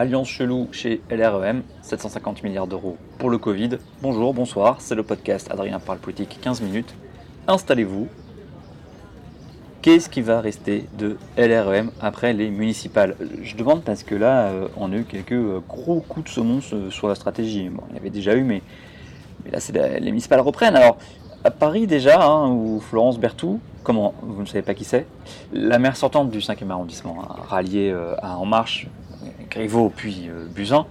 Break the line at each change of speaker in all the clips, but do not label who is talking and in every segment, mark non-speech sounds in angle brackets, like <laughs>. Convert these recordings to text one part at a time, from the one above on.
Alliance chelou chez LREM, 750 milliards d'euros pour le Covid. Bonjour, bonsoir, c'est le podcast Adrien parle politique 15 minutes. Installez-vous. Qu'est-ce qui va rester de LREM après les municipales? Je demande parce que là, euh, on a eu quelques euh, gros coups de semonce euh, sur la stratégie. Bon, il y avait déjà eu, mais, là, c'est les municipales reprennent. Alors, à Paris déjà, hein, où Florence Berthoud, comment Vous ne savez pas qui c'est? La maire sortante du 5e arrondissement, ralliée euh, à En Marche, Griveaux puis euh, Buzyn,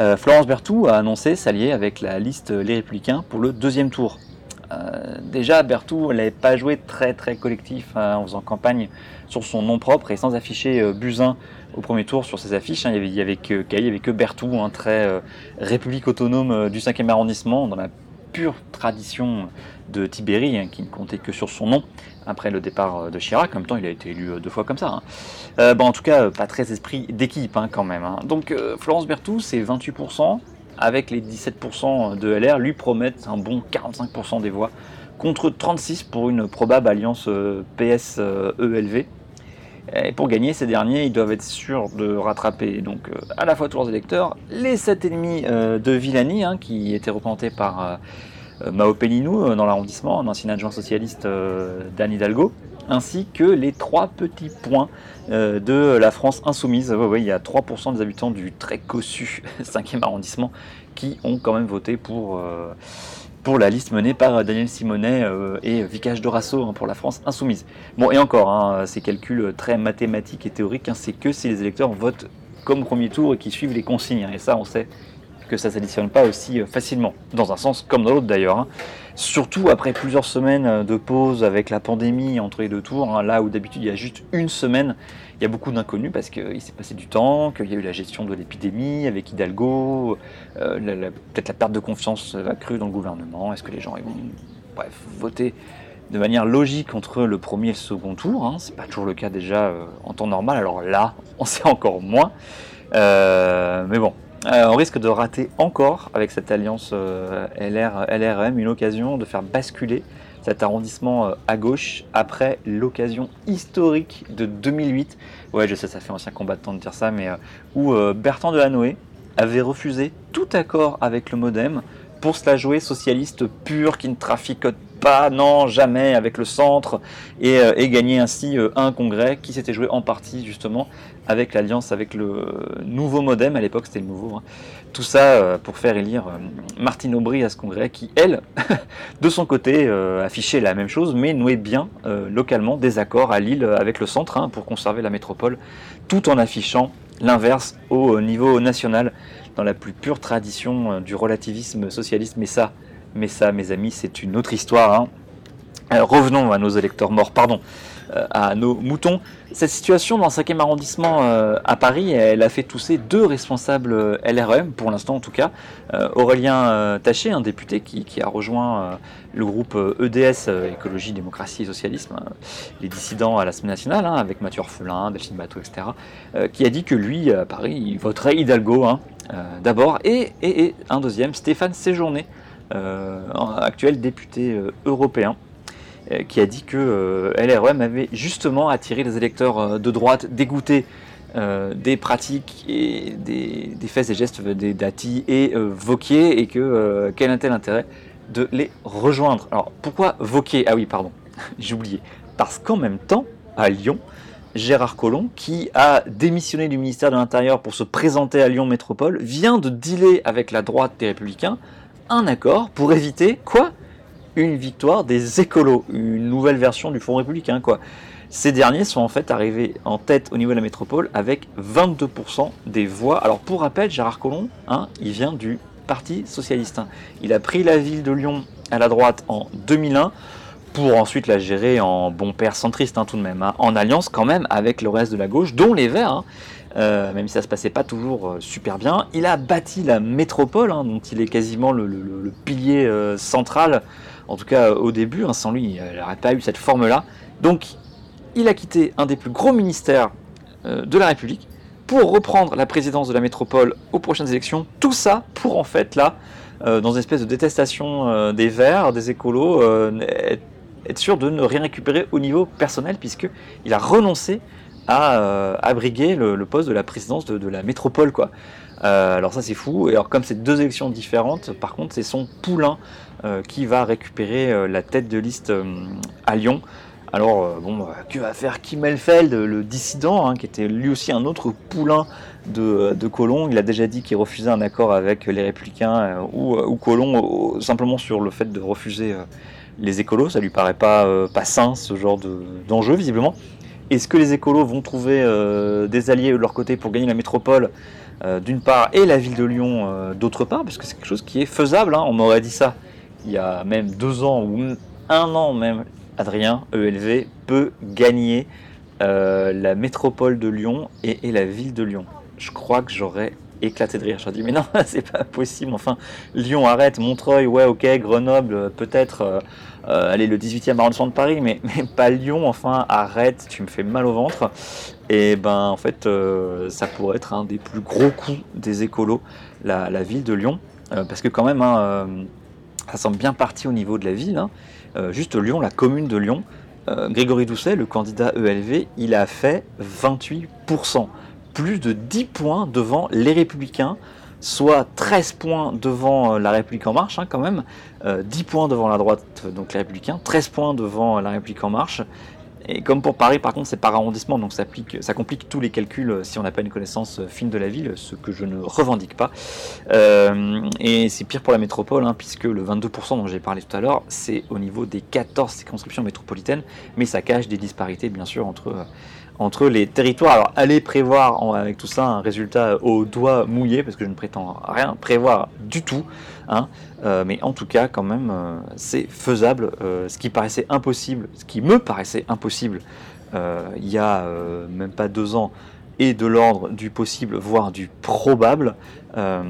euh, Florence Berthoud a annoncé s'allier avec la liste Les Républicains pour le deuxième tour. Euh, déjà, Berthoud n'avait pas joué très très collectif hein, en faisant campagne sur son nom propre et sans afficher euh, Buzyn au premier tour sur ses affiches. hein. il n'y avait, avait que Berthoud, un très euh, république autonome euh, du 5e arrondissement, dans la tradition de Tibéri, hein, qui ne comptait que sur son nom après le départ euh, de Chirac. En même temps, il a été élu euh, deux fois comme ça. hein. Euh, en tout cas, pas très esprit d'équipe hein, quand même. Donc, Florence Berthoud, c'est 28%, avec les 17% de LR, lui promettent un bon 45% des voix, contre 36 pour une probable alliance PS-ELV. Et pour gagner, ces derniers, ils doivent être sûrs de rattraper donc euh, à la fois tous leurs électeurs, les 7 ennemis euh, de Villani, hein, qui étaient représentés par euh, Mao Pellinou dans l'arrondissement, un ancien adjoint socialiste d'Anne Hidalgo, ainsi que les trois petits points de la France insoumise. Il y a 3% des habitants du très cossu <laughs> 5e arrondissement qui ont quand même voté pour, pour la liste menée par Daniel Simonet euh, et Vicage Dorasso hein, pour la France insoumise. Bon, et encore, hein, ces calculs très mathématiques et théoriques, hein, c'est que si les électeurs votent comme premier tour et qui suivent les consignes. Et ça, on sait que ça ne s'additionne pas aussi euh, facilement, dans un sens comme dans l'autre d'ailleurs. hein. Surtout après plusieurs semaines euh, de pause avec la pandémie entre les deux tours, hein, là où d'habitude il y a juste une semaine, il y a beaucoup d'inconnus parce qu'il s'est passé du temps, qu'il y a eu la gestion de l'épidémie avec Hidalgo, euh, peut-être la perte de confiance euh, accrue dans le gouvernement, est-ce que les gens vont voter de manière logique entre le premier et le second tour, hein, c'est pas toujours le cas déjà euh, en temps normal, alors là <laughs> on sait encore moins, Euh, mais bon, euh, on risque de rater encore avec cette alliance euh, LR, LRM une occasion de faire basculer cet arrondissement euh, à gauche après l'occasion historique de 2008. Ouais, je sais, ça fait ancien combattant de dire ça, mais où Bertrand Delanoë avait refusé tout accord avec le MoDem pour se la jouer socialiste pure qui ne traficote pas, non, jamais avec le centre et, euh, gagner ainsi euh, un congrès qui s'était joué en partie justement avec l'alliance avec le nouveau MoDem, à l'époque c'était le nouveau. hein. Tout ça euh, pour faire élire Martine Aubry à ce congrès qui, elle, <laughs> de son côté, affichait la même chose mais nouait bien localement des accords à Lille avec le centre hein, pour conserver la métropole tout en affichant l'inverse au niveau national dans la plus pure tradition du relativisme socialiste. Mais ça, mais ça, mes amis, c'est une autre histoire. hein. Euh, revenons à nos électeurs morts, pardon, euh, à nos moutons. Cette situation dans le 5e arrondissement euh, à Paris, elle a fait tousser deux responsables LREM, pour l'instant en tout cas. Aurélien Taché, un député qui, a rejoint le groupe EDS, euh, Écologie, Démocratie et Socialisme, les dissidents à l'Assemblée nationale, hein, avec Mathieu Orphelin, Delphine Bateau, etc., qui a dit que lui, à Paris, il voterait Hidalgo hein, d'abord, et, un deuxième, Stéphane Séjourné, actuel député euh, européen, euh, qui a dit que euh, LREM avait justement attiré les électeurs euh, de droite dégoûtés euh, des pratiques et des, faits et gestes des Dati et euh, Vauquier, et que euh, quel était l'intérêt de les rejoindre? Alors pourquoi Vauquier? Ah oui, pardon, <laughs> j'ai oublié. Parce qu'en même temps, à Lyon, Gérard Collomb, qui a démissionné du ministère de l'Intérieur pour se présenter à Lyon Métropole, vient de dealer avec la droite des Républicains un accord pour éviter quoi Une victoire des écolos, une nouvelle version du Front républicain quoi. Ces derniers sont en fait arrivés en tête au niveau de la métropole avec 22% des voix. Alors pour rappel, Gérard Collomb, hein, il vient du Parti socialiste. hein. Il a pris la ville de Lyon à la droite en 2001 pour ensuite la gérer en bon père centriste hein, tout de même, hein, en alliance quand même avec le reste de la gauche, dont les Verts, hein. Euh, même si ça se passait pas toujours euh, super bien. Il a bâti la métropole, dont il est quasiment le, pilier euh, central, en tout cas au début, sans lui, il n'aurait pas eu cette forme-là. Donc il a quitté un des plus gros ministères de la République pour reprendre la présidence de la métropole aux prochaines élections. Tout ça pour en fait là, dans une espèce de détestation des Verts, des écolos, être sûr de ne rien récupérer au niveau personnel puisque il a renoncé à abriguer le, poste de la présidence de, la métropole. Quoi. alors ça c'est fou. Et alors comme c'est deux élections différentes, par contre c'est son poulain qui va récupérer la tête de liste à Lyon. Alors, bon, que va faire Kim Elfeld, le dissident, hein, qui était lui aussi un autre poulain de, de Colomb Il a déjà dit qu'il refusait un accord avec les Républicains ou, ou Colomb, simplement sur le fait de refuser les écolos. Ça lui paraît pas, euh, pas sain ce genre d'enjeu, visiblement. Est-ce que les écolos vont trouver euh, des alliés de leur côté pour gagner la métropole euh, d'une part et la ville de Lyon d'autre part? Parce que c'est quelque chose qui est faisable. Hein. On m'aurait dit ça il y a même deux ans ou un an même. Adrien, ELV, peut gagner la métropole de Lyon et la ville de Lyon. Je crois que j'aurais éclaté de rire. Me dis, mais non, <laughs> c'est pas possible. Enfin, Lyon, arrête. Montreuil, ouais, ok. Grenoble, peut-être. Euh, euh, allez, le 18e arrondissement de Paris, mais, mais pas Lyon. Enfin, arrête. Tu me fais mal au ventre. Et ben, en fait, euh, ça pourrait être un des plus gros coups des écolos, la, ville de Lyon. parce que, quand même, hein, ça semble bien parti au niveau de la ville. Hein. juste Lyon, la commune de Lyon. Grégory Doucet, le candidat ELV, il a fait 28% plus de 10 points devant les Républicains, soit 13 points devant euh, la République en marche, hein, quand même, 10 euh, points devant la droite, donc les Républicains, 13 points devant la République en marche. Et comme pour Paris, par contre, c'est par arrondissement, donc ça, complique tous les calculs euh, si on n'a pas une connaissance fine de la ville, ce que je ne revendique pas. et c'est pire pour la métropole, hein, puisque le 22% dont j'ai parlé tout à l'heure, c'est au niveau des 14 circonscriptions métropolitaines, mais ça cache des disparités, bien sûr, entre entre les territoires. Alors allez prévoir avec tout ça un résultat au doigt mouillé, parce que je ne prétends rien prévoir du tout. Hein. Euh, mais en tout cas, quand même, euh, c'est faisable. Euh, ce qui paraissait impossible, ce qui me paraissait impossible il y a même pas deux ans, et de l'ordre du possible, voire du probable, euh,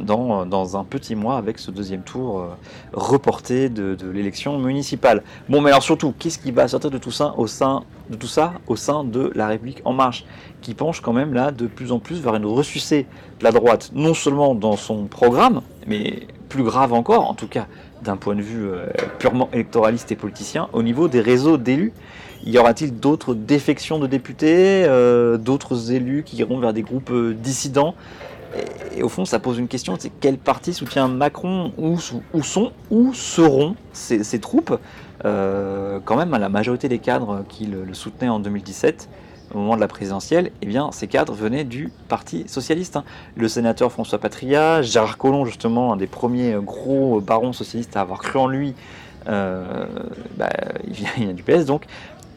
dans, un petit mois avec ce deuxième tour euh, reporté de, de l'élection municipale. Bon, mais alors surtout, qu'est-ce qui va sortir de tout ça au sein de tout ça au sein de la République en marche, qui penche quand même là de plus en plus vers une ressucée de la droite, non seulement dans son programme, mais plus grave encore, en tout cas d'un point de vue euh, purement électoraliste et politicien, au niveau des réseaux d'élus y aura-t-il d'autres défections de députés, euh, d'autres élus qui iront vers des groupes euh, dissidents? Et, au fond, ça pose une question, c'est quel parti soutient Macron Où, sont, où seront ces, troupes? Quand même, à la majorité des cadres qui le, soutenaient en 2017, au moment de la présidentielle, eh bien, ces cadres venaient du Parti socialiste. Hein. Le sénateur François Patria, Gérard Collomb, justement, un des premiers gros barons socialistes à avoir cru en lui, bah, il, vient, du PS donc,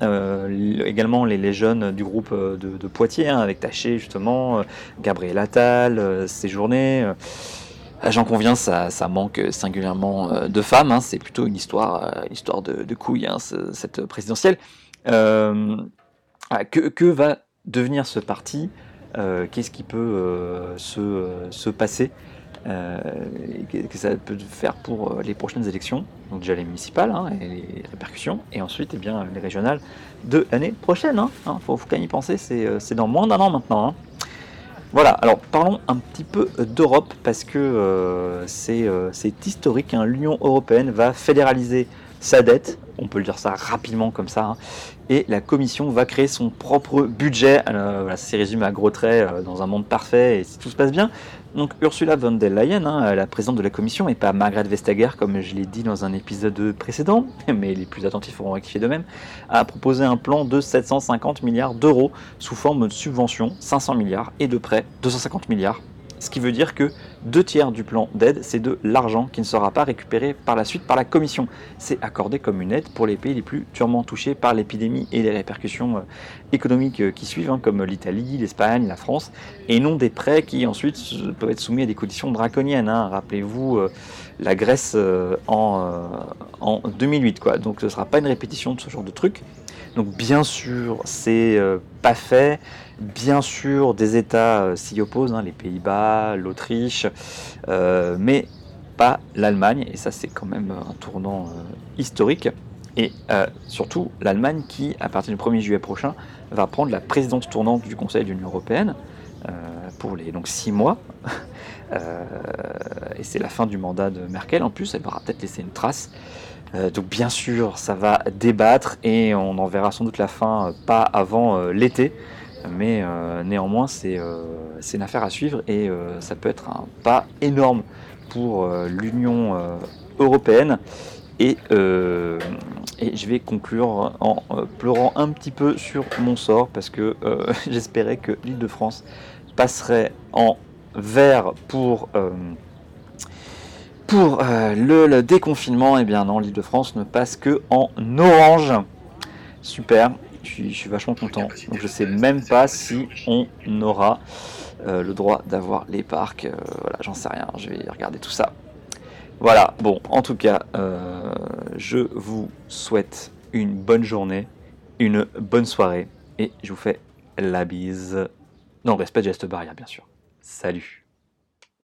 euh, également les, jeunes du groupe euh, de, Poitiers, hein, avec Taché justement, euh, Gabriel Attal, Séjourné. J'en conviens, ça, ça, manque singulièrement de femmes. Hein, c'est plutôt une histoire, histoire de, de couilles, hein, cette présidentielle. Que, que, va devenir ce parti Qu'est-ce qui peut se, se, passer euh, que ça peut faire pour euh, les prochaines élections, donc déjà les municipales hein, et les répercussions, et ensuite eh bien, les régionales de l'année prochaine. Il hein, hein, faut, faut y penser, euh, c'est dans moins d'un an maintenant. Voilà, alors parlons un petit peu d'Europe parce que c'est historique. L'Union européenne va fédéraliser sa dette, on peut le dire ça rapidement comme ça, et la Commission va créer son propre budget. Alors, voilà, c'est résumé à gros traits dans un monde parfait et si tout se passe bien. Donc Ursula von der Leyen, hein, la présidente de la commission, et pas Margaret Vestager comme je l'ai dit dans un épisode précédent, <laughs> mais les plus attentifs auront rectifié de même, a proposé un plan de 750 milliards d'euros sous forme de subventions, 500 milliards, et de prêts, 250 milliards ce qui veut dire que deux tiers du plan d'aide, c'est de l'argent qui ne sera pas récupéré par la suite par la Commission. C'est accordé comme une aide pour les pays les plus durement touchés par l'épidémie et les répercussions euh, économiques euh, qui suivent, hein, comme l'Italie, l'Espagne, la France, et non des prêts qui ensuite peuvent être soumis à des conditions draconiennes. Hein. Rappelez-vous euh, la Grèce en, en 2008. Quoi. Donc ce ne sera pas une répétition de ce genre de truc. Donc bien sûr, c'est pas fait. Bien sûr, des États euh, s'y opposent, hein, les Pays-Bas, l'Autriche, euh, mais pas l'Allemagne, et ça c'est quand même un tournant euh, historique. Et surtout l'Allemagne qui, à partir du 1er juillet prochain, va prendre la présidence tournante du Conseil de l'Union européenne pour les donc six mois. Et c'est la fin du mandat de Merkel en plus, elle va peut-être laisser une trace. Euh, donc bien sûr, ça va débattre et on en verra sans doute la fin pas avant l'été. Mais néanmoins, c'est une affaire à suivre et ça peut être un pas énorme pour l'Union européenne. Et, et, je vais conclure en pleurant un petit peu sur mon sort parce que <laughs> j'espérais que l'île de France passerait en vert pour, euh, pour euh, le, déconfinement, et eh bien non, l'île de France ne passe que en orange. Super, je suis, je suis, vachement content. Donc je sais même pas si on aura euh, le droit d'avoir les parcs. voilà, j'en sais rien, je vais regarder tout ça. Voilà, bon, en tout cas, je vous souhaite une bonne journée, une bonne soirée, et je vous fais la bise. Non, respect de geste barrière, bien sûr. Salut